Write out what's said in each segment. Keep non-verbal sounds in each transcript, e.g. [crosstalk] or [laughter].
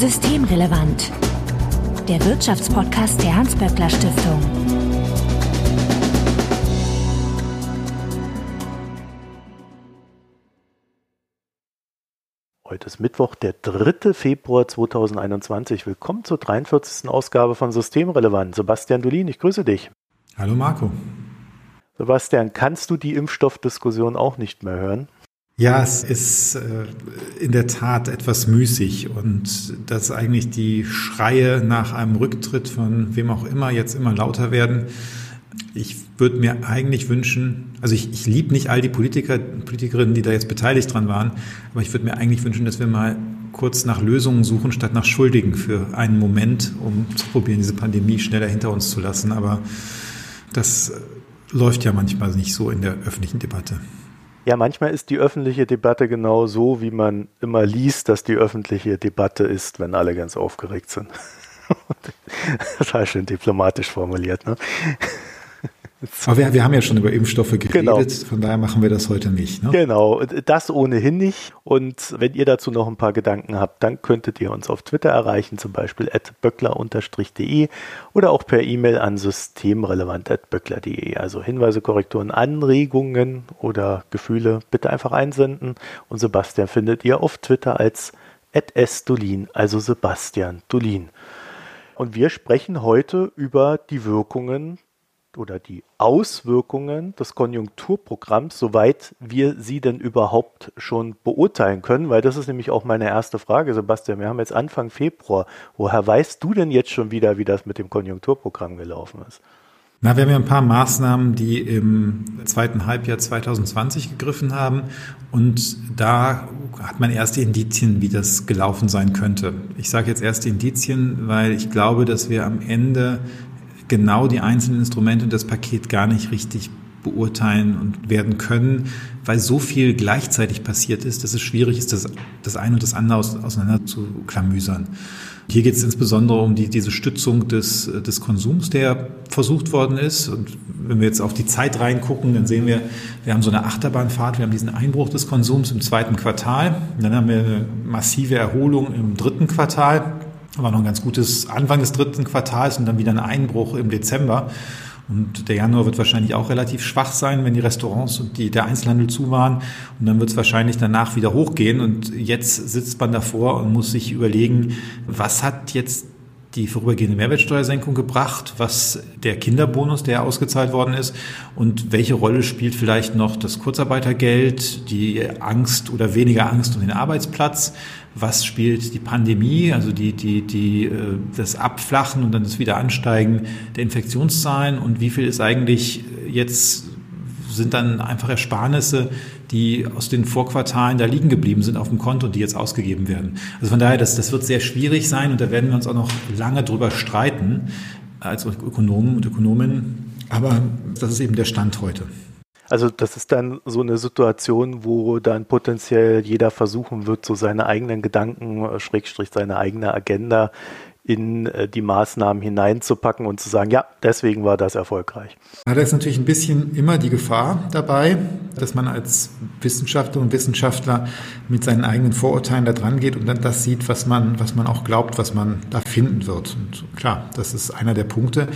Systemrelevant. Der Wirtschaftspodcast der Hans-Böckler Stiftung. Heute ist Mittwoch, der 3. Februar 2021. Willkommen zur 43. Ausgabe von Systemrelevant. Sebastian Dolin, ich grüße dich. Hallo Marco. Sebastian, kannst du die Impfstoffdiskussion auch nicht mehr hören? Ja, es ist äh, in der Tat etwas müßig und dass eigentlich die Schreie nach einem Rücktritt von wem auch immer jetzt immer lauter werden. Ich würde mir eigentlich wünschen, also ich, ich liebe nicht all die Politiker, Politikerinnen, die da jetzt beteiligt dran waren, aber ich würde mir eigentlich wünschen, dass wir mal kurz nach Lösungen suchen, statt nach Schuldigen für einen Moment, um zu probieren, diese Pandemie schneller hinter uns zu lassen. Aber das läuft ja manchmal nicht so in der öffentlichen Debatte. Ja, manchmal ist die öffentliche Debatte genau so, wie man immer liest, dass die öffentliche Debatte ist, wenn alle ganz aufgeregt sind. [laughs] das war schön diplomatisch formuliert, ne? Aber wir, wir, haben ja schon über Impfstoffe geredet, genau. von daher machen wir das heute nicht. Ne? Genau, das ohnehin nicht. Und wenn ihr dazu noch ein paar Gedanken habt, dann könntet ihr uns auf Twitter erreichen, zum Beispiel at böckler-de oder auch per E-Mail an systemrelevant.böckler.de. Also Hinweise, Korrekturen, Anregungen oder Gefühle bitte einfach einsenden. Und Sebastian findet ihr auf Twitter als at sdolin, also Sebastian Dolin. Und wir sprechen heute über die Wirkungen oder die Auswirkungen des Konjunkturprogramms, soweit wir sie denn überhaupt schon beurteilen können, weil das ist nämlich auch meine erste Frage, Sebastian. Wir haben jetzt Anfang Februar. Woher weißt du denn jetzt schon wieder, wie das mit dem Konjunkturprogramm gelaufen ist? Na, wir haben ja ein paar Maßnahmen, die im zweiten Halbjahr 2020 gegriffen haben. Und da hat man erste Indizien, wie das gelaufen sein könnte. Ich sage jetzt erste Indizien, weil ich glaube, dass wir am Ende genau die einzelnen Instrumente und das Paket gar nicht richtig beurteilen und werden können, weil so viel gleichzeitig passiert ist, dass es schwierig ist, das, das eine und das andere auseinander zu klamüsern. Hier geht es insbesondere um die, diese Stützung des, des Konsums, der versucht worden ist. Und wenn wir jetzt auf die Zeit reingucken, dann sehen wir, wir haben so eine Achterbahnfahrt, wir haben diesen Einbruch des Konsums im zweiten Quartal, dann haben wir eine massive Erholung im dritten Quartal war noch ein ganz gutes Anfang des dritten Quartals und dann wieder ein Einbruch im Dezember. Und der Januar wird wahrscheinlich auch relativ schwach sein, wenn die Restaurants und die, der Einzelhandel zu waren. Und dann wird es wahrscheinlich danach wieder hochgehen. Und jetzt sitzt man davor und muss sich überlegen, was hat jetzt die vorübergehende Mehrwertsteuersenkung gebracht, was der Kinderbonus, der ausgezahlt worden ist. Und welche Rolle spielt vielleicht noch das Kurzarbeitergeld, die Angst oder weniger Angst um den Arbeitsplatz, was spielt die Pandemie, also die, die, die, äh, das Abflachen und dann das Wiederansteigen der Infektionszahlen? Und wie viel ist eigentlich jetzt sind dann einfach Ersparnisse, die aus den Vorquartalen da liegen geblieben sind auf dem Konto, die jetzt ausgegeben werden. Also von daher, das, das wird sehr schwierig sein und da werden wir uns auch noch lange drüber streiten als Ökonomen und Ökonominnen. Aber das ist eben der Stand heute. Also das ist dann so eine Situation, wo dann potenziell jeder versuchen wird, so seine eigenen Gedanken, äh, Schrägstrich seine eigene Agenda in äh, die Maßnahmen hineinzupacken und zu sagen, ja, deswegen war das erfolgreich. Da ist natürlich ein bisschen immer die Gefahr dabei, dass man als Wissenschaftler und Wissenschaftler mit seinen eigenen Vorurteilen da dran geht und dann das sieht, was man, was man auch glaubt, was man da finden wird. Und klar, das ist einer der Punkte.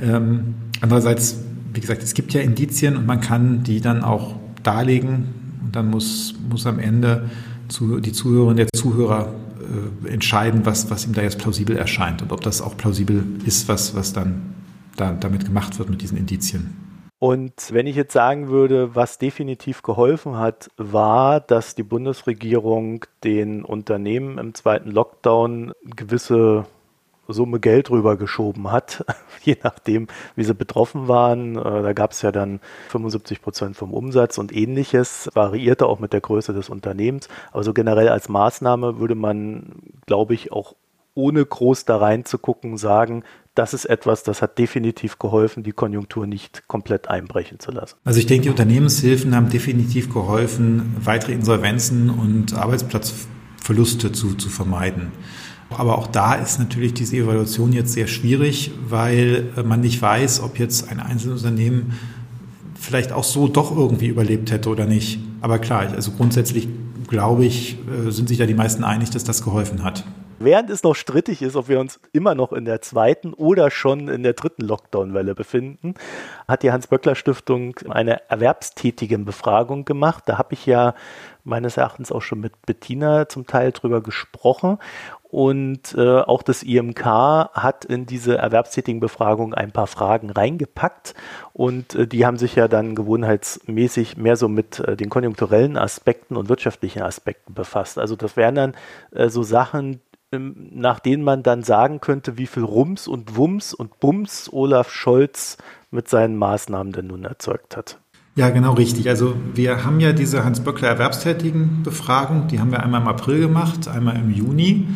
Ähm, andererseits, wie gesagt, es gibt ja Indizien und man kann die dann auch darlegen und dann muss, muss am Ende die Zuhörerin der Zuhörer entscheiden, was, was ihm da jetzt plausibel erscheint und ob das auch plausibel ist, was, was dann da, damit gemacht wird mit diesen Indizien. Und wenn ich jetzt sagen würde, was definitiv geholfen hat, war, dass die Bundesregierung den Unternehmen im zweiten Lockdown gewisse Summe Geld rübergeschoben hat, [laughs] je nachdem, wie sie betroffen waren. Äh, da gab es ja dann 75 Prozent vom Umsatz und ähnliches, variierte auch mit der Größe des Unternehmens. Aber so generell als Maßnahme würde man, glaube ich, auch ohne groß da reinzugucken, sagen, das ist etwas, das hat definitiv geholfen, die Konjunktur nicht komplett einbrechen zu lassen. Also ich denke, die Unternehmenshilfen haben definitiv geholfen, weitere Insolvenzen und Arbeitsplatzverluste zu, zu vermeiden. Aber auch da ist natürlich diese Evaluation jetzt sehr schwierig, weil äh, man nicht weiß, ob jetzt ein einzelnes Unternehmen vielleicht auch so doch irgendwie überlebt hätte oder nicht. Aber klar, also grundsätzlich glaube ich, äh, sind sich da die meisten einig, dass das geholfen hat. Während es noch strittig ist, ob wir uns immer noch in der zweiten oder schon in der dritten Lockdown-Welle befinden, hat die Hans-Böckler-Stiftung eine erwerbstätigen Befragung gemacht. Da habe ich ja meines Erachtens auch schon mit Bettina zum Teil drüber gesprochen. Und äh, auch das IMK hat in diese erwerbstätigen Befragung ein paar Fragen reingepackt. Und äh, die haben sich ja dann gewohnheitsmäßig mehr so mit äh, den konjunkturellen Aspekten und wirtschaftlichen Aspekten befasst. Also das wären dann äh, so Sachen, nach denen man dann sagen könnte, wie viel Rums und Wums und Bums Olaf Scholz mit seinen Maßnahmen denn nun erzeugt hat. Ja, genau richtig. Also wir haben ja diese Hans-Böckler Erwerbstätigen-Befragung, die haben wir einmal im April gemacht, einmal im Juni.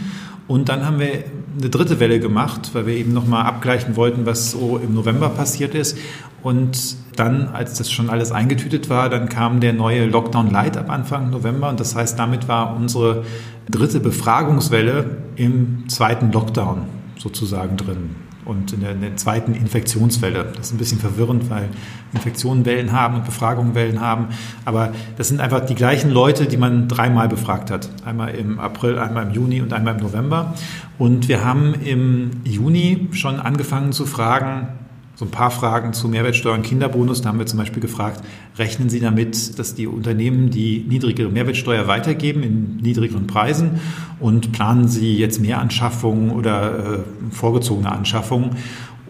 Und dann haben wir eine dritte Welle gemacht, weil wir eben nochmal abgleichen wollten, was so im November passiert ist. Und dann, als das schon alles eingetütet war, dann kam der neue Lockdown Light ab Anfang November. Und das heißt, damit war unsere dritte Befragungswelle im zweiten Lockdown sozusagen drin und in der, in der, zweiten Infektionswelle. Das ist ein bisschen verwirrend, weil Infektionen Wellen haben und Befragungen Wellen haben. Aber das sind einfach die gleichen Leute, die man dreimal befragt hat. Einmal im April, einmal im Juni und einmal im November. Und wir haben im Juni schon angefangen zu fragen, so ein paar Fragen zu Mehrwertsteuer und Kinderbonus. Da haben wir zum Beispiel gefragt, rechnen Sie damit, dass die Unternehmen die niedrigere Mehrwertsteuer weitergeben in niedrigeren Preisen und planen Sie jetzt mehr Anschaffungen oder äh, vorgezogene Anschaffungen?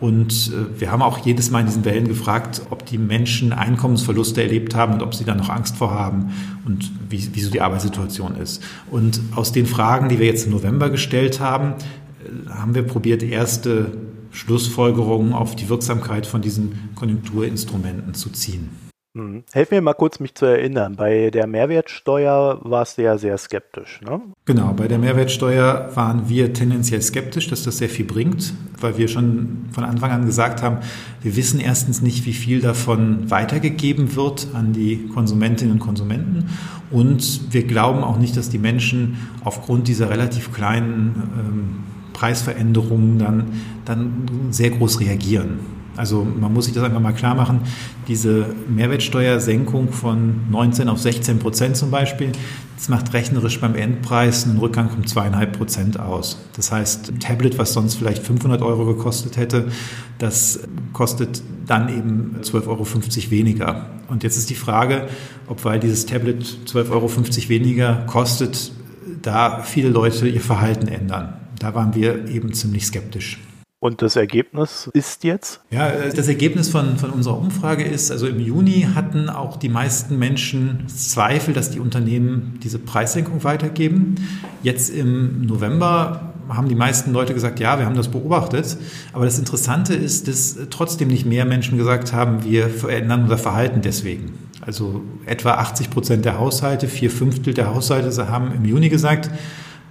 Und äh, wir haben auch jedes Mal in diesen Wellen gefragt, ob die Menschen Einkommensverluste erlebt haben und ob sie da noch Angst vor haben und wie, wie so die Arbeitssituation ist. Und aus den Fragen, die wir jetzt im November gestellt haben, äh, haben wir probiert, erste Schlussfolgerungen auf die Wirksamkeit von diesen Konjunkturinstrumenten zu ziehen. Hm. Helf mir mal kurz, mich zu erinnern. Bei der Mehrwertsteuer warst du ja sehr skeptisch, ne? Genau, bei der Mehrwertsteuer waren wir tendenziell skeptisch, dass das sehr viel bringt, weil wir schon von Anfang an gesagt haben, wir wissen erstens nicht, wie viel davon weitergegeben wird an die Konsumentinnen und Konsumenten und wir glauben auch nicht, dass die Menschen aufgrund dieser relativ kleinen ähm, Preisveränderungen dann, dann sehr groß reagieren. Also man muss sich das einfach mal klar machen. Diese Mehrwertsteuersenkung von 19 auf 16 Prozent zum Beispiel, das macht rechnerisch beim Endpreis einen Rückgang um zweieinhalb Prozent aus. Das heißt, ein Tablet, was sonst vielleicht 500 Euro gekostet hätte, das kostet dann eben 12,50 Euro weniger. Und jetzt ist die Frage, ob weil dieses Tablet 12,50 Euro weniger kostet, da viele Leute ihr Verhalten ändern. Da waren wir eben ziemlich skeptisch. Und das Ergebnis ist jetzt? Ja, das Ergebnis von, von unserer Umfrage ist, also im Juni hatten auch die meisten Menschen Zweifel, dass die Unternehmen diese Preissenkung weitergeben. Jetzt im November haben die meisten Leute gesagt, ja, wir haben das beobachtet. Aber das Interessante ist, dass trotzdem nicht mehr Menschen gesagt haben, wir verändern unser Verhalten deswegen. Also etwa 80 Prozent der Haushalte, vier Fünftel der Haushalte haben im Juni gesagt,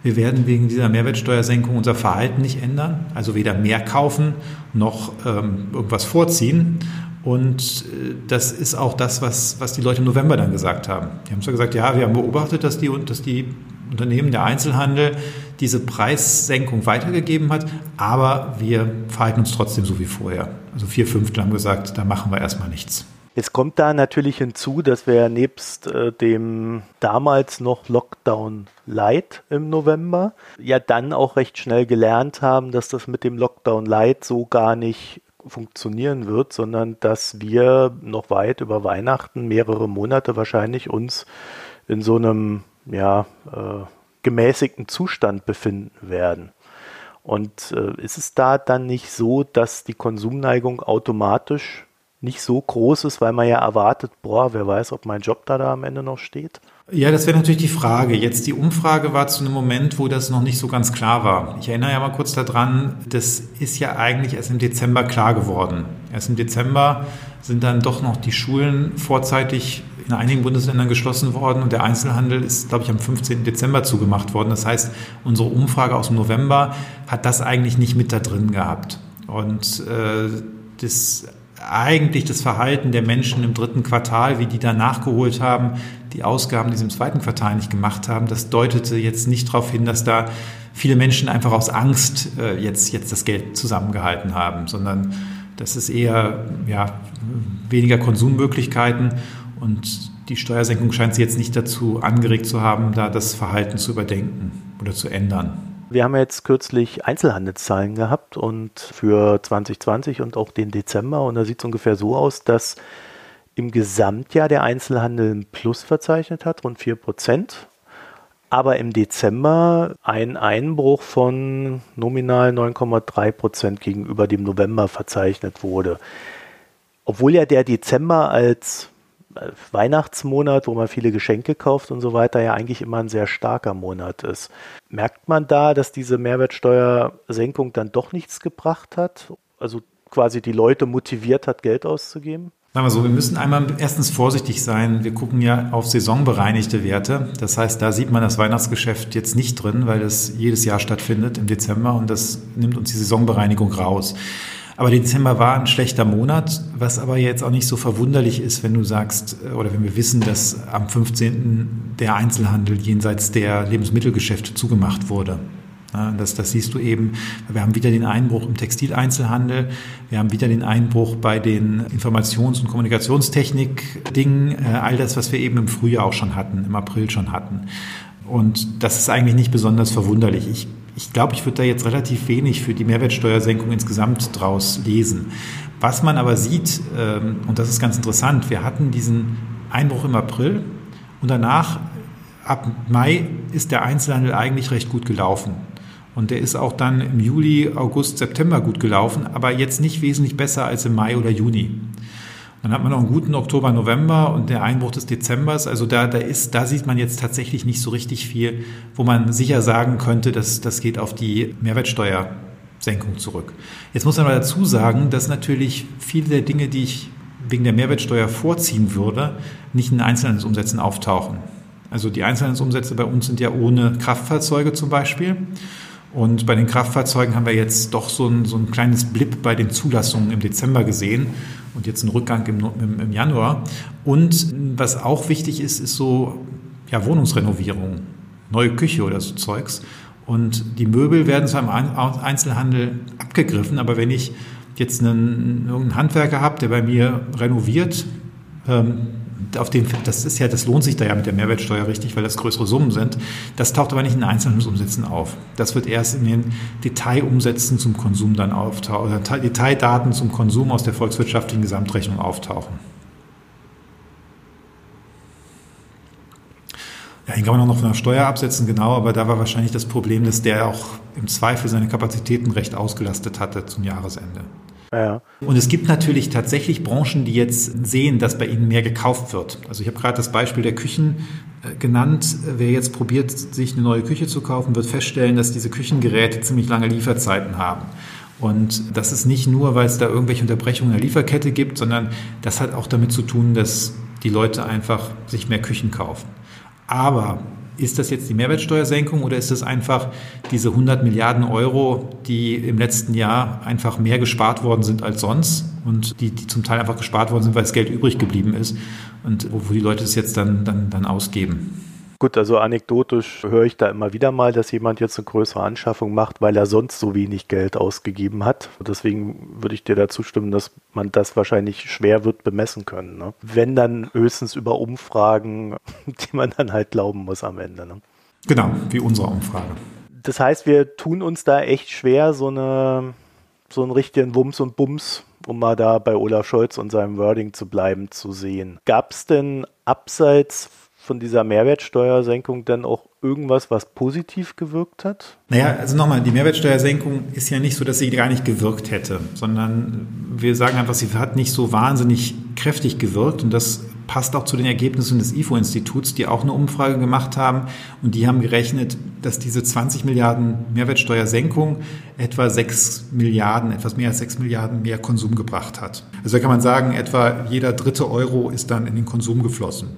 wir werden wegen dieser Mehrwertsteuersenkung unser Verhalten nicht ändern, also weder mehr kaufen noch ähm, irgendwas vorziehen. Und äh, das ist auch das, was, was die Leute im November dann gesagt haben. Die haben zwar gesagt, ja, wir haben beobachtet, dass die, dass die Unternehmen, der Einzelhandel diese Preissenkung weitergegeben hat, aber wir verhalten uns trotzdem so wie vorher. Also vier Fünftel haben gesagt, da machen wir erstmal nichts. Jetzt kommt da natürlich hinzu, dass wir nebst äh, dem damals noch Lockdown Light im November ja dann auch recht schnell gelernt haben, dass das mit dem Lockdown Light so gar nicht funktionieren wird, sondern dass wir noch weit über Weihnachten, mehrere Monate wahrscheinlich uns in so einem ja, äh, gemäßigten Zustand befinden werden. Und äh, ist es da dann nicht so, dass die Konsumneigung automatisch nicht so groß ist, weil man ja erwartet, boah, wer weiß, ob mein Job da, da am Ende noch steht? Ja, das wäre natürlich die Frage. Jetzt die Umfrage war zu einem Moment, wo das noch nicht so ganz klar war. Ich erinnere ja mal kurz daran, das ist ja eigentlich erst im Dezember klar geworden. Erst im Dezember sind dann doch noch die Schulen vorzeitig in einigen Bundesländern geschlossen worden und der Einzelhandel ist, glaube ich, am 15. Dezember zugemacht worden. Das heißt, unsere Umfrage aus dem November hat das eigentlich nicht mit da drin gehabt. Und äh, das eigentlich das Verhalten der Menschen im dritten Quartal, wie die da nachgeholt haben, die Ausgaben, die sie im zweiten Quartal nicht gemacht haben, das deutete jetzt nicht darauf hin, dass da viele Menschen einfach aus Angst äh, jetzt, jetzt das Geld zusammengehalten haben, sondern das ist eher ja, weniger Konsummöglichkeiten und die Steuersenkung scheint sie jetzt nicht dazu angeregt zu haben, da das Verhalten zu überdenken oder zu ändern. Wir haben jetzt kürzlich Einzelhandelszahlen gehabt und für 2020 und auch den Dezember und da sieht es ungefähr so aus, dass im Gesamtjahr der Einzelhandel ein Plus verzeichnet hat, rund 4 Prozent. Aber im Dezember ein Einbruch von nominal 9,3 Prozent gegenüber dem November verzeichnet wurde. Obwohl ja der Dezember als Weihnachtsmonat, wo man viele Geschenke kauft und so weiter, ja eigentlich immer ein sehr starker Monat ist. Merkt man da, dass diese Mehrwertsteuersenkung dann doch nichts gebracht hat? Also quasi die Leute motiviert hat, Geld auszugeben? Sagen wir so, wir müssen einmal erstens vorsichtig sein. Wir gucken ja auf saisonbereinigte Werte. Das heißt, da sieht man das Weihnachtsgeschäft jetzt nicht drin, weil das jedes Jahr stattfindet im Dezember und das nimmt uns die Saisonbereinigung raus. Aber Dezember war ein schlechter Monat, was aber jetzt auch nicht so verwunderlich ist, wenn du sagst, äh, oder wenn wir wissen, dass am 15. der Einzelhandel jenseits der Lebensmittelgeschäfte zugemacht wurde. Das, das siehst du eben. Wir haben wieder den Einbruch im Textileinzelhandel. Wir haben wieder den Einbruch bei den Informations- und Kommunikationstechnik-Dingen. Äh, all das, was wir eben im Frühjahr auch schon hatten, im April schon hatten. Und das ist eigentlich nicht besonders verwunderlich. Ich ich glaube, ich würde da jetzt relativ wenig für die Mehrwertsteuersenkung insgesamt draus lesen. Was man aber sieht, ähm, und das ist ganz interessant, wir hatten diesen Einbruch im April und danach, ab Mai, ist der Einzelhandel eigentlich recht gut gelaufen. Und der ist auch dann im Juli, August, September gut gelaufen, aber jetzt nicht wesentlich besser als im Mai oder Juni. Dann hat man noch einen guten Oktober, November und der Einbruch des Dezembers. Also da, da ist, da sieht man jetzt tatsächlich nicht so richtig viel, wo man sicher sagen könnte, dass das geht auf die Mehrwertsteuersenkung zurück. Jetzt muss man aber dazu sagen, dass natürlich viele der Dinge, die ich wegen der Mehrwertsteuer vorziehen würde, nicht in Einzelhandelsumsätzen auftauchen. Also die Einzelhandelsumsätze bei uns sind ja ohne Kraftfahrzeuge zum Beispiel. Und bei den Kraftfahrzeugen haben wir jetzt doch so ein, so ein kleines Blip bei den Zulassungen im Dezember gesehen und jetzt einen Rückgang im, im, im Januar. Und was auch wichtig ist, ist so ja, Wohnungsrenovierung, neue Küche oder so Zeugs. Und die Möbel werden zwar im Einzelhandel abgegriffen, aber wenn ich jetzt einen, einen Handwerker habe, der bei mir renoviert, ähm, auf den, das ist ja, das lohnt sich da ja mit der Mehrwertsteuer richtig, weil das größere Summen sind. Das taucht aber nicht in Einzelhandelsumsätzen auf. Das wird erst in den Detailumsätzen zum Konsum dann auftauchen, oder Detaildaten zum Konsum aus der volkswirtschaftlichen Gesamtrechnung auftauchen. Ja, ihn kann man auch noch von der Steuer absetzen, genau, aber da war wahrscheinlich das Problem, dass der auch im Zweifel seine Kapazitäten recht ausgelastet hatte zum Jahresende. Ja. Und es gibt natürlich tatsächlich Branchen, die jetzt sehen, dass bei ihnen mehr gekauft wird. Also ich habe gerade das Beispiel der Küchen äh, genannt. Wer jetzt probiert, sich eine neue Küche zu kaufen, wird feststellen, dass diese Küchengeräte ziemlich lange Lieferzeiten haben. Und das ist nicht nur, weil es da irgendwelche Unterbrechungen in der Lieferkette gibt, sondern das hat auch damit zu tun, dass die Leute einfach sich mehr Küchen kaufen. Aber ist das jetzt die Mehrwertsteuersenkung oder ist das einfach diese 100 Milliarden Euro, die im letzten Jahr einfach mehr gespart worden sind als sonst und die, die zum Teil einfach gespart worden sind, weil das Geld übrig geblieben ist und wo, die Leute es jetzt dann, dann, dann ausgeben? Gut, also anekdotisch höre ich da immer wieder mal, dass jemand jetzt eine größere Anschaffung macht, weil er sonst so wenig Geld ausgegeben hat. Deswegen würde ich dir dazu stimmen, dass man das wahrscheinlich schwer wird bemessen können. Ne? Wenn dann höchstens über Umfragen, [laughs] die man dann halt glauben muss am Ende. Ne? Genau, wie unsere Umfrage. Das heißt, wir tun uns da echt schwer, so eine so einen richtigen Wumms und Bums, um mal da bei Olaf Scholz und seinem Wording zu bleiben, zu sehen. Gab es denn abseits von dieser Mehrwertsteuersenkung dann auch irgendwas, was positiv gewirkt hat? Naja, also nochmal, die Mehrwertsteuersenkung ist ja nicht so, dass sie gar nicht gewirkt hätte, sondern wir sagen einfach, sie hat nicht so wahnsinnig kräftig gewirkt und das passt auch zu den Ergebnissen des IFO-Instituts, die auch eine Umfrage gemacht haben und die haben gerechnet, dass diese 20 Milliarden Mehrwertsteuersenkung etwa 6 Milliarden, etwas mehr als 6 Milliarden mehr Konsum gebracht hat. Also da kann man sagen, etwa jeder dritte Euro ist dann in den Konsum geflossen.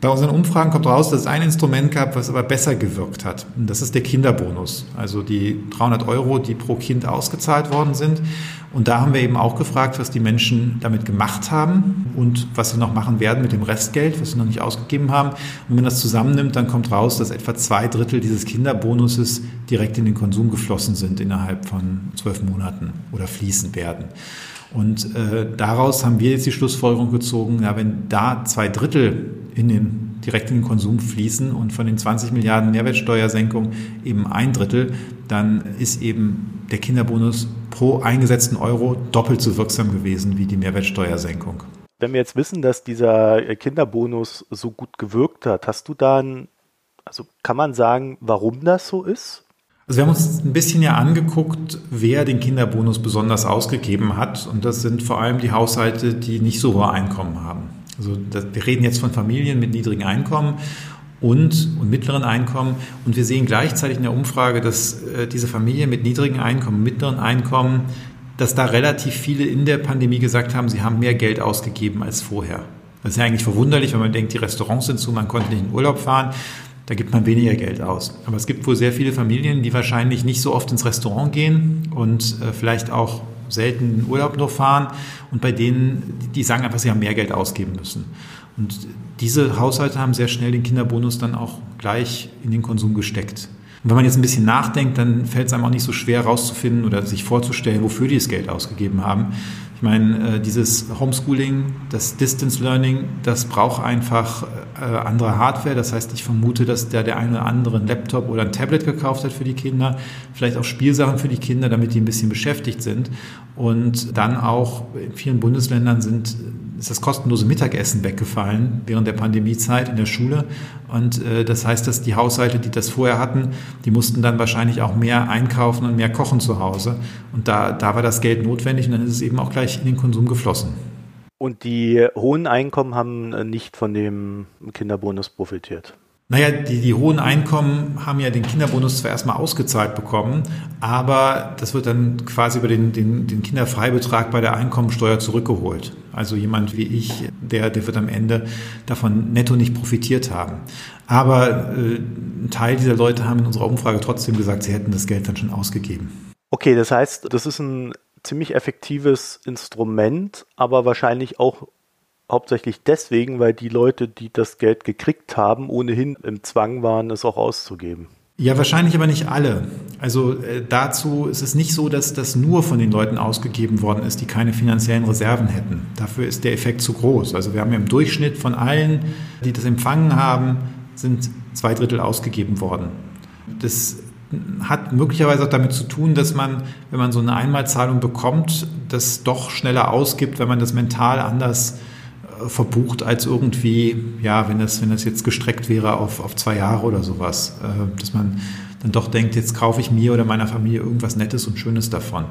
Bei unseren Umfragen kommt raus, dass es ein Instrument gab, was aber besser gewirkt hat. Und das ist der Kinderbonus. Also die 300 Euro, die pro Kind ausgezahlt worden sind. Und da haben wir eben auch gefragt, was die Menschen damit gemacht haben und was sie noch machen werden mit dem Restgeld, was sie noch nicht ausgegeben haben. Und wenn man das zusammennimmt, dann kommt raus, dass etwa zwei Drittel dieses Kinderbonuses direkt in den Konsum geflossen sind innerhalb von zwölf Monaten oder fließen werden. Und äh, daraus haben wir jetzt die Schlussfolgerung gezogen, ja, wenn da zwei Drittel in den direkt in den Konsum fließen und von den 20 Milliarden Mehrwertsteuersenkung eben ein Drittel, dann ist eben der Kinderbonus pro eingesetzten Euro doppelt so wirksam gewesen wie die Mehrwertsteuersenkung. Wenn wir jetzt wissen, dass dieser Kinderbonus so gut gewirkt hat, hast du da ein, also kann man sagen, warum das so ist? Also wir haben uns ein bisschen ja angeguckt, wer den Kinderbonus besonders ausgegeben hat. Und das sind vor allem die Haushalte, die nicht so hohe Einkommen haben. Also das, wir reden jetzt von Familien mit niedrigen Einkommen und, und mittleren Einkommen. Und wir sehen gleichzeitig in der Umfrage, dass äh, diese Familien mit niedrigen Einkommen, mittleren Einkommen, dass da relativ viele in der Pandemie gesagt haben, sie haben mehr Geld ausgegeben als vorher. Das ist ja eigentlich verwunderlich, wenn man denkt, die Restaurants sind zu, man konnte nicht in Urlaub fahren. Da gibt man weniger Geld aus. Aber es gibt wohl sehr viele Familien, die wahrscheinlich nicht so oft ins Restaurant gehen und äh, vielleicht auch selten in Urlaub nur fahren und bei denen, die sagen einfach, sie haben mehr Geld ausgeben müssen. Und diese Haushalte haben sehr schnell den Kinderbonus dann auch gleich in den Konsum gesteckt. Und wenn man jetzt ein bisschen nachdenkt, dann fällt es einem auch nicht so schwer herauszufinden oder sich vorzustellen, wofür die das Geld ausgegeben haben. Ich meine, äh, dieses Homeschooling, das Distance Learning, das braucht einfach äh, andere Hardware. Das heißt, ich vermute, dass der, der eine oder andere einen Laptop oder ein Tablet gekauft hat für die Kinder, vielleicht auch Spielsachen für die Kinder, damit die ein bisschen beschäftigt sind. Und dann auch in vielen Bundesländern sind ist das kostenlose Mittagessen weggefallen während der Pandemiezeit in der Schule. Und äh, das heißt, dass die Haushalte, die das vorher hatten, die mussten dann wahrscheinlich auch mehr einkaufen und mehr kochen zu Hause. Und da, da war das Geld notwendig und dann ist es eben auch gleich in den Konsum geflossen. Und die hohen Einkommen haben nicht von dem Kinderbonus profitiert. Naja, die, die hohen Einkommen haben ja den Kinderbonus zwar erstmal ausgezahlt bekommen, aber das wird dann quasi über den, den, den Kinderfreibetrag bei der Einkommensteuer zurückgeholt. Also jemand wie ich, der, der wird am Ende davon netto nicht profitiert haben. Aber äh, ein Teil dieser Leute haben in unserer Umfrage trotzdem gesagt, sie hätten das Geld dann schon ausgegeben. Okay, das heißt, das ist ein ziemlich effektives Instrument, aber wahrscheinlich auch hauptsächlich deswegen, weil die Leute, die das Geld gekriegt haben, ohnehin im Zwang waren, es auch auszugeben. Ja, wahrscheinlich aber nicht alle. Also äh, dazu ist es nicht so, dass das nur von den Leuten ausgegeben worden ist, die keine finanziellen Reserven hätten. Dafür ist der Effekt zu groß. Also wir haben ja im Durchschnitt von allen, die das empfangen haben, sind zwei Drittel ausgegeben worden. Das hat möglicherweise auch damit zu tun, dass man, wenn man so eine Einmalzahlung bekommt, das doch schneller ausgibt, wenn man das mental anders verbucht als irgendwie, ja, wenn das, wenn das jetzt gestreckt wäre auf, auf zwei Jahre oder sowas, äh, dass man dann doch denkt, jetzt kaufe ich mir oder meiner Familie irgendwas Nettes und Schönes davon.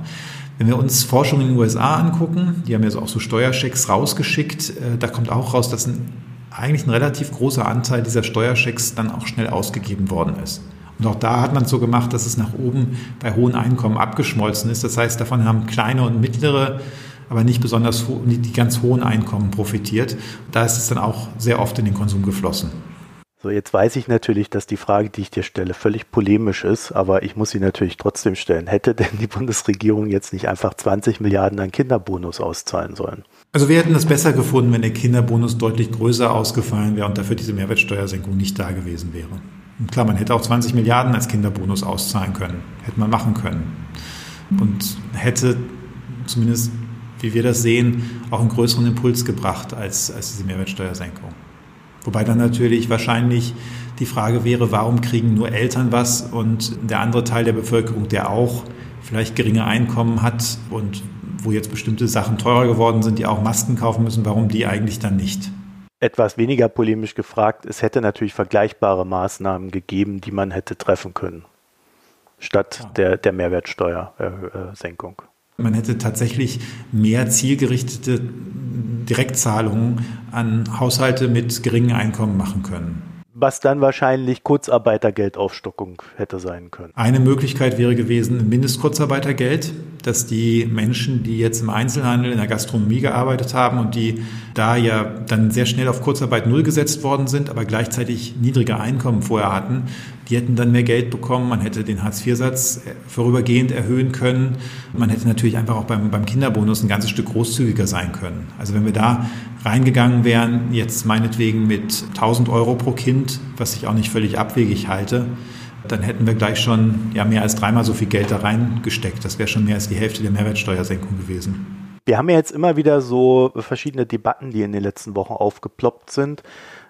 Wenn wir uns Forschung in den USA angucken, die haben ja auch so Steuerschecks rausgeschickt, äh, da kommt auch raus, dass ein, eigentlich ein relativ großer Anteil dieser Steuerschecks dann auch schnell ausgegeben worden ist. Und auch da hat man es so gemacht, dass es nach oben bei hohen Einkommen abgeschmolzen ist. Das heißt, davon haben kleine und mittlere aber nicht besonders die ganz hohen Einkommen profitiert. Da ist es dann auch sehr oft in den Konsum geflossen. So, jetzt weiß ich natürlich, dass die Frage, die ich dir stelle, völlig polemisch ist, aber ich muss sie natürlich trotzdem stellen. Hätte denn die Bundesregierung jetzt nicht einfach 20 Milliarden an Kinderbonus auszahlen sollen? Also wir hätten es besser gefunden, wenn der Kinderbonus deutlich größer ausgefallen wäre und dafür diese Mehrwertsteuersenkung nicht da gewesen wäre. Und klar, man hätte auch 20 Milliarden als Kinderbonus auszahlen können, hätte man machen können. Und hätte zumindest wie wir das sehen, auch einen größeren Impuls gebracht als, als diese Mehrwertsteuersenkung. Wobei dann natürlich wahrscheinlich die Frage wäre, warum kriegen nur Eltern was und der andere Teil der Bevölkerung, der auch vielleicht geringe Einkommen hat und wo jetzt bestimmte Sachen teurer geworden sind, die auch Masken kaufen müssen, warum die eigentlich dann nicht? Etwas weniger polemisch gefragt, es hätte natürlich vergleichbare Maßnahmen gegeben, die man hätte treffen können, statt ja. der, der Mehrwertsteuersenkung. Man hätte tatsächlich mehr zielgerichtete Direktzahlungen an Haushalte mit geringen Einkommen machen können. Was dann wahrscheinlich Kurzarbeitergeldaufstockung hätte sein können. Eine Möglichkeit wäre gewesen, Mindestkurzarbeitergeld, dass die Menschen, die jetzt im Einzelhandel, in der Gastronomie gearbeitet haben und die da ja dann sehr schnell auf Kurzarbeit null gesetzt worden sind, aber gleichzeitig niedrige Einkommen vorher hatten, die hätten dann mehr Geld bekommen. Man hätte den Hartz-IV-Satz vorübergehend erhöhen können. Man hätte natürlich einfach auch beim, beim Kinderbonus ein ganzes Stück großzügiger sein können. Also wenn wir da reingegangen wären, jetzt meinetwegen mit 1000 Euro pro Kind, was ich auch nicht völlig abwegig halte, dann hätten wir gleich schon ja, mehr als dreimal so viel Geld da reingesteckt. Das wäre schon mehr als die Hälfte der Mehrwertsteuersenkung gewesen. Wir haben ja jetzt immer wieder so verschiedene Debatten, die in den letzten Wochen aufgeploppt sind äh,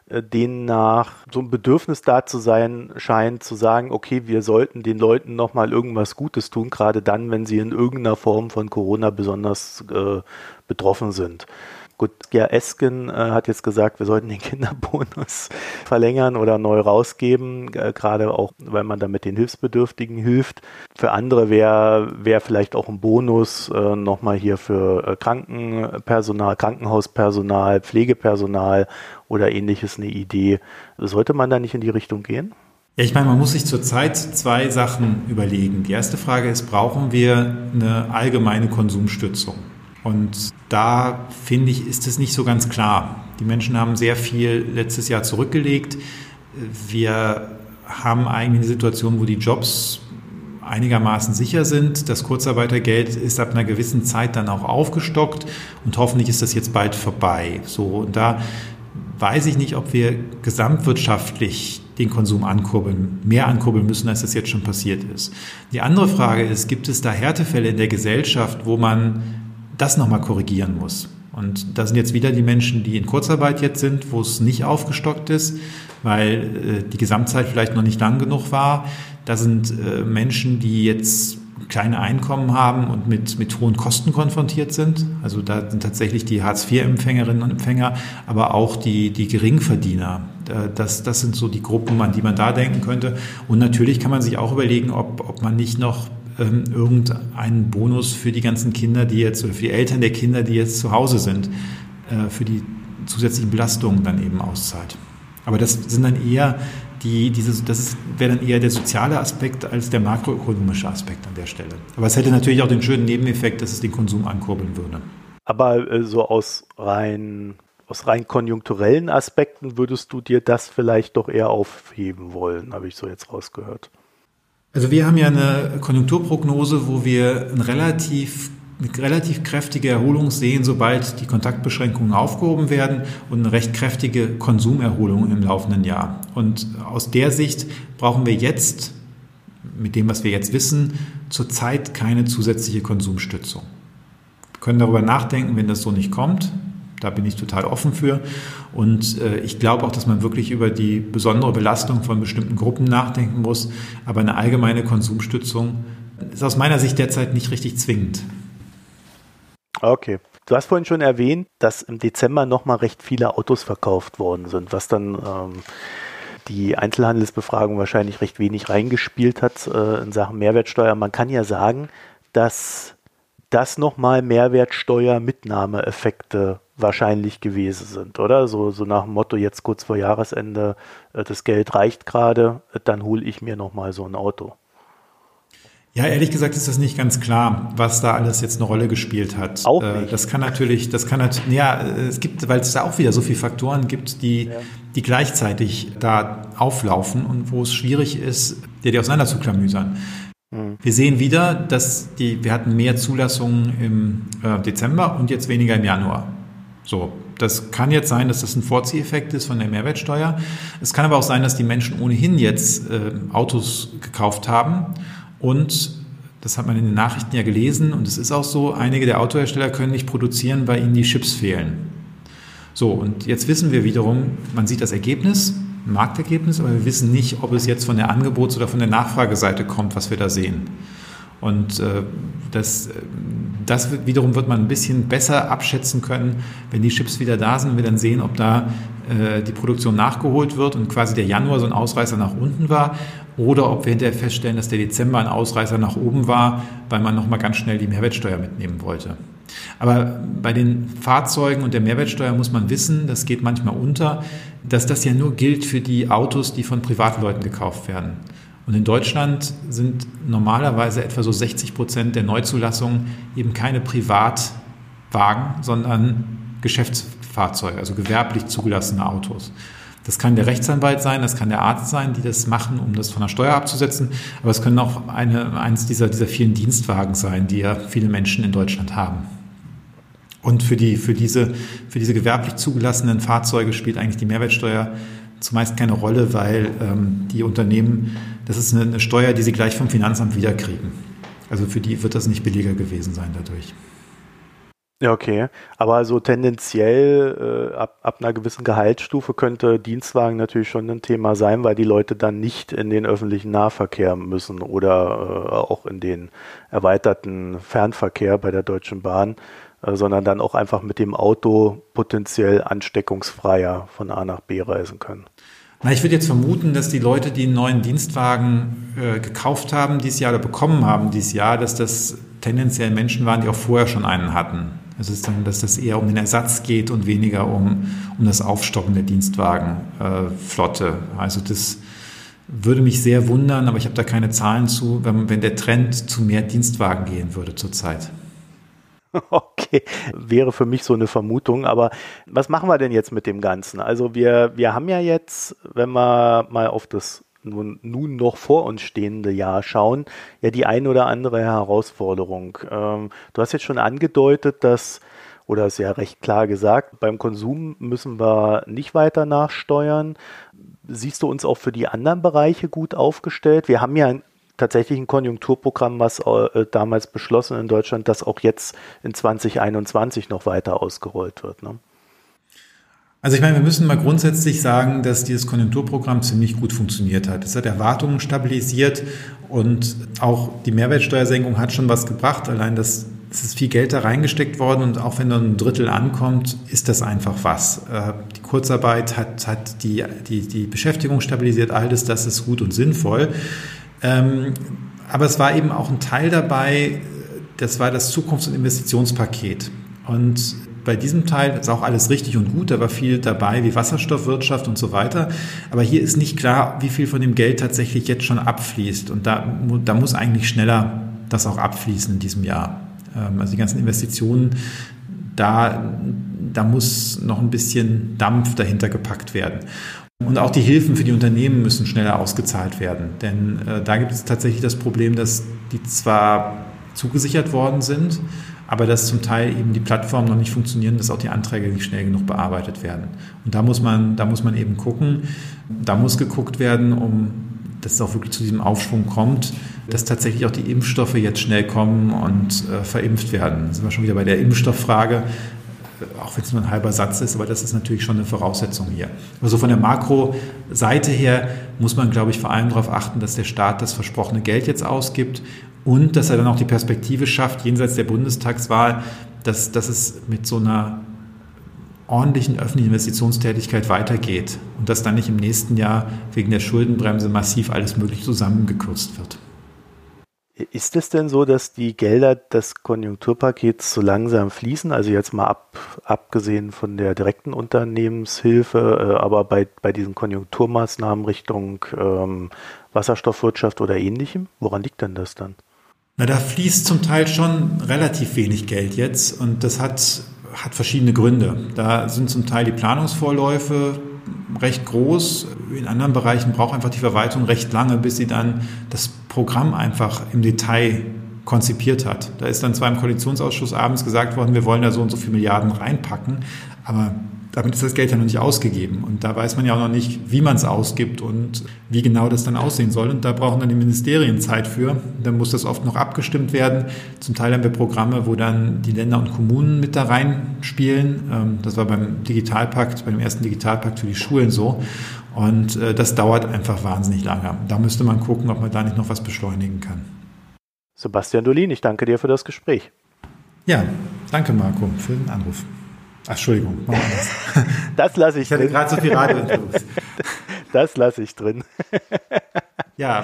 denen nach so ein Bedürfnis da zu sein scheint, zu sagen, okay, wir sollten den Leuten nochmal irgendwas Gutes tun, gerade dann, wenn sie in irgendeiner Form von Corona besonders äh, betroffen sind. Gut, ja, Esken äh, hat jetzt gesagt, wir sollten den [laughs] Kinderbonus verlängern oder neu rausgeben, äh, gerade auch, weil man damit den Hilfsbedürftigen hilft. Für andere wäre wär vielleicht auch ein Bonus äh, nochmal hier für äh, Krankenpersonal, Krankenhauspersonal, Pflegepersonal oder ähnliches eine Idee. Sollte man da nicht in die Richtung gehen? Ja, ich meine, man muss sich zurzeit zwei Sachen überlegen. Die erste Frage ist, brauchen wir eine allgemeine Konsumstützung? Und da finde ich, ist es nicht so ganz klar. Die Menschen haben sehr viel letztes Jahr zurückgelegt. Wir haben eigentlich eine Situation, wo die Jobs einigermaßen sicher sind. Das Kurzarbeitergeld ist ab einer gewissen Zeit dann auch aufgestockt und hoffentlich ist das jetzt bald vorbei. So, und da weiß ich nicht, ob wir gesamtwirtschaftlich den Konsum ankurbeln, mehr ankurbeln müssen, als das jetzt schon passiert ist. Die andere Frage ist, gibt es da Härtefälle in der Gesellschaft, wo man das nochmal korrigieren muss. Und da sind jetzt wieder die Menschen, die in Kurzarbeit jetzt sind, wo es nicht aufgestockt ist, weil äh, die Gesamtzeit vielleicht noch nicht lang genug war. Da sind äh, Menschen, die jetzt kleine Einkommen haben und mit, mit hohen Kosten konfrontiert sind. Also da sind tatsächlich die Hartz-IV-Empfängerinnen und Empfänger, aber auch die, die Geringverdiener. Das, das sind so die Gruppen, an die man da denken könnte. Und natürlich kann man sich auch überlegen, ob, ob man nicht noch ähm, irgendeinen Bonus für die ganzen Kinder, die jetzt, oder für die Eltern der Kinder, die jetzt zu Hause sind, äh, für die zusätzlichen Belastungen dann eben auszahlt. Aber das sind dann eher die, diese, das wäre dann eher der soziale Aspekt als der makroökonomische Aspekt an der Stelle. Aber es hätte natürlich auch den schönen Nebeneffekt, dass es den Konsum ankurbeln würde. Aber äh, so aus rein, aus rein konjunkturellen Aspekten würdest du dir das vielleicht doch eher aufheben wollen, habe ich so jetzt rausgehört. Also wir haben ja eine Konjunkturprognose, wo wir ein relativ, eine relativ kräftige Erholung sehen, sobald die Kontaktbeschränkungen aufgehoben werden und eine recht kräftige Konsumerholung im laufenden Jahr. Und aus der Sicht brauchen wir jetzt, mit dem, was wir jetzt wissen, zurzeit keine zusätzliche Konsumstützung. Wir können darüber nachdenken, wenn das so nicht kommt, da bin ich total offen für. Und äh, ich glaube auch, dass man wirklich über die besondere Belastung von bestimmten Gruppen nachdenken muss. Aber eine allgemeine Konsumstützung ist aus meiner Sicht derzeit nicht richtig zwingend. Okay. Du hast vorhin schon erwähnt, dass im Dezember nochmal recht viele Autos verkauft worden sind, was dann ähm, die Einzelhandelsbefragung wahrscheinlich recht wenig reingespielt hat äh, in Sachen Mehrwertsteuer. Man kann ja sagen, dass das nochmal Mehrwertsteuermitnahmeeffekte wahrscheinlich gewesen sind, oder? So, so nach dem Motto, jetzt kurz vor Jahresende, äh, das Geld reicht gerade, äh, dann hole ich mir nochmal so ein Auto. Ja, ehrlich gesagt ist das nicht ganz klar, was da alles jetzt eine Rolle gespielt hat. Auch äh, nicht. Das kann natürlich, das kann natürlich, ja, es gibt, weil es da auch wieder so viele Faktoren gibt, die, ja. die gleichzeitig da auflaufen und wo es schwierig ist, dir die auseinanderzuklamüsern. Mhm. Wir sehen wieder, dass die, wir hatten mehr Zulassungen im Dezember und jetzt weniger im Januar. So, das kann jetzt sein, dass das ein Vorzieheffekt ist von der Mehrwertsteuer. Es kann aber auch sein, dass die Menschen ohnehin jetzt äh, Autos gekauft haben und das hat man in den Nachrichten ja gelesen und es ist auch so, einige der Autohersteller können nicht produzieren, weil ihnen die Chips fehlen. So, und jetzt wissen wir wiederum, man sieht das Ergebnis, Marktergebnis, aber wir wissen nicht, ob es jetzt von der Angebots- oder von der Nachfrageseite kommt, was wir da sehen. Und äh, das, das wiederum wird man ein bisschen besser abschätzen können, wenn die Chips wieder da sind wir dann sehen, ob da äh, die Produktion nachgeholt wird und quasi der Januar so ein Ausreißer nach unten war oder ob wir hinterher feststellen, dass der Dezember ein Ausreißer nach oben war, weil man nochmal ganz schnell die Mehrwertsteuer mitnehmen wollte. Aber bei den Fahrzeugen und der Mehrwertsteuer muss man wissen, das geht manchmal unter, dass das ja nur gilt für die Autos, die von Privatleuten gekauft werden. Und in Deutschland sind normalerweise etwa so 60 Prozent der Neuzulassungen eben keine Privatwagen, sondern Geschäftsfahrzeuge, also gewerblich zugelassene Autos. Das kann der Rechtsanwalt sein, das kann der Arzt sein, die das machen, um das von der Steuer abzusetzen. Aber es können auch eine, eines dieser, dieser vielen Dienstwagen sein, die ja viele Menschen in Deutschland haben. Und für, die, für, diese, für diese gewerblich zugelassenen Fahrzeuge spielt eigentlich die Mehrwertsteuer zumeist keine Rolle, weil ähm, die Unternehmen, das ist eine, eine Steuer, die sie gleich vom Finanzamt wiederkriegen. Also für die wird das nicht billiger gewesen sein dadurch. Ja, okay. Aber so tendenziell äh, ab, ab einer gewissen Gehaltsstufe könnte Dienstwagen natürlich schon ein Thema sein, weil die Leute dann nicht in den öffentlichen Nahverkehr müssen oder äh, auch in den erweiterten Fernverkehr bei der Deutschen Bahn, sondern dann auch einfach mit dem Auto potenziell ansteckungsfreier von A nach B reisen können. Na, ich würde jetzt vermuten, dass die Leute, die einen neuen Dienstwagen äh, gekauft haben dieses Jahr oder bekommen haben dieses Jahr, dass das tendenziell Menschen waren, die auch vorher schon einen hatten. Ist dann, dass das eher um den Ersatz geht und weniger um, um das Aufstocken der Dienstwagenflotte. Äh, also das würde mich sehr wundern, aber ich habe da keine Zahlen zu, wenn, wenn der Trend zu mehr Dienstwagen gehen würde zurzeit. [laughs] Okay, wäre für mich so eine Vermutung. Aber was machen wir denn jetzt mit dem Ganzen? Also wir, wir haben ja jetzt, wenn wir mal auf das nun, nun noch vor uns stehende Jahr schauen, ja die ein oder andere Herausforderung. Ähm, du hast jetzt schon angedeutet, dass, oder ist ja recht klar gesagt, beim Konsum müssen wir nicht weiter nachsteuern. Siehst du uns auch für die anderen Bereiche gut aufgestellt? Wir haben ja tatsächlich ein Konjunkturprogramm, was äh, damals beschlossen in Deutschland, das auch jetzt in 2021 noch weiter ausgerollt wird. Ne? Also ich meine, wir müssen mal grundsätzlich sagen, dass dieses Konjunkturprogramm ziemlich gut funktioniert hat. Es hat Erwartungen stabilisiert und auch die Mehrwertsteuersenkung hat schon was gebracht. Allein das, es ist viel Geld da reingesteckt worden und auch wenn dann ein Drittel ankommt, ist das einfach was. Äh, die Kurzarbeit hat, hat die, die, die Beschäftigung stabilisiert, all das, das ist gut und sinnvoll. Ähm, aber es war eben auch ein Teil dabei, das war das Zukunfts- und Investitionspaket. Und bei diesem Teil ist auch alles richtig und gut, da war viel dabei wie Wasserstoffwirtschaft und so weiter. Aber hier ist nicht klar, wie viel von dem Geld tatsächlich jetzt schon abfließt. Und da, da muss eigentlich schneller das auch abfließen in diesem Jahr. Ähm, also die ganzen Investitionen, da, da muss noch ein bisschen Dampf dahinter gepackt werden. Und auch die Hilfen für die Unternehmen müssen schneller ausgezahlt werden. Denn äh, da gibt es tatsächlich das Problem, dass die zwar zugesichert worden sind, aber dass zum Teil eben die Plattformen noch nicht funktionieren, dass auch die Anträge nicht schnell genug bearbeitet werden. Und da muss man, da muss man eben gucken, da muss geguckt werden, um dass es auch wirklich zu diesem Aufschwung kommt, dass tatsächlich auch die Impfstoffe jetzt schnell kommen und äh, verimpft werden. Da sind wir schon wieder bei der Impfstofffrage auch wenn es nur ein halber Satz ist, aber das ist natürlich schon eine Voraussetzung hier. Also von der Makroseite her muss man, glaube ich, vor allem darauf achten, dass der Staat das versprochene Geld jetzt ausgibt und dass er dann auch die Perspektive schafft, jenseits der Bundestagswahl, dass, dass es mit so einer ordentlichen öffentlichen Investitionstätigkeit weitergeht und dass dann nicht im nächsten Jahr wegen der Schuldenbremse massiv alles möglich zusammengekürzt wird. Ist es denn so, dass die Gelder des Konjunkturpakets so langsam fließen? Also jetzt mal ab, abgesehen von der direkten Unternehmenshilfe, äh, aber bei, bei diesen Konjunkturmaßnahmen Richtung ähm, Wasserstoffwirtschaft oder ähnlichem? Woran liegt denn das dann? Na, da fließt zum Teil schon relativ wenig Geld jetzt und das hat, hat verschiedene Gründe. Da sind zum Teil die Planungsvorläufe recht groß. In anderen Bereichen braucht einfach die Verwaltung recht lange, bis sie dann das Programm einfach im Detail konzipiert hat. Da ist dann zwar im Koalitionsausschuss abends gesagt worden, wir wollen da so und so viele Milliarden reinpacken, aber damit ist das Geld ja noch nicht ausgegeben. Und da weiß man ja auch noch nicht, wie man es ausgibt und wie genau das dann aussehen soll. Und da brauchen dann die Ministerien Zeit für. Dann muss das oft noch abgestimmt werden. Zum Teil haben wir Programme, wo dann die Länder und Kommunen mit da reinspielen. Ähm, das war beim Digitalpakt, beim ersten Digitalpakt für die Schulen so. Und äh, das dauert einfach wahnsinnig lange. Da müsste man gucken, ob man da nicht noch was beschleunigen kann. Sebastian Dolin, ich danke dir für das Gespräch. Ja, danke Marco für den Anruf. Ach, Entschuldigung, machen wir das. [laughs] Das lasse ich, ich hatte drin. gerade so viel Radiointerviews. [laughs] Das lasse ich drin. [laughs] Ja,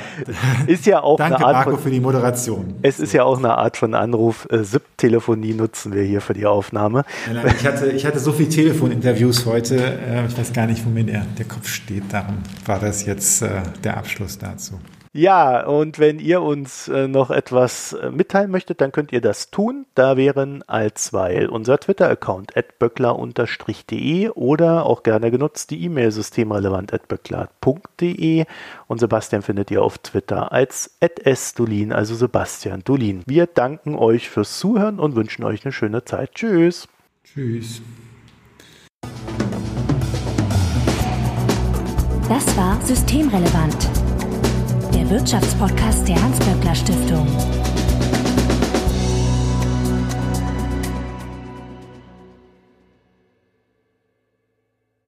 ist ja auch danke eine Art Marco von, für die Moderation. Es ist ja auch eine Art von Anruf. Äh, SIP-Telefonie nutzen wir hier für die Aufnahme. Nein, nein, ich, hatte, ich hatte so viele Telefoninterviews heute. Äh, ich weiß gar nicht, wo mir der, der Kopf steht. Darum war das jetzt äh, der Abschluss dazu. Ja, und wenn ihr uns äh, noch etwas äh, mitteilen möchtet, dann könnt ihr das tun. Da wären alsweil unser Twitter-Account at böckler-de oder auch gerne genutzt die E-Mail systemrelevant at böckler.de und Sebastian findet ihr auf Twitter als at sdolin, also Sebastian Dolin. Wir danken euch fürs Zuhören und wünschen euch eine schöne Zeit. Tschüss. Tschüss. Das war Systemrelevant der Wirtschaftspodcast der Hans-Böckler Stiftung.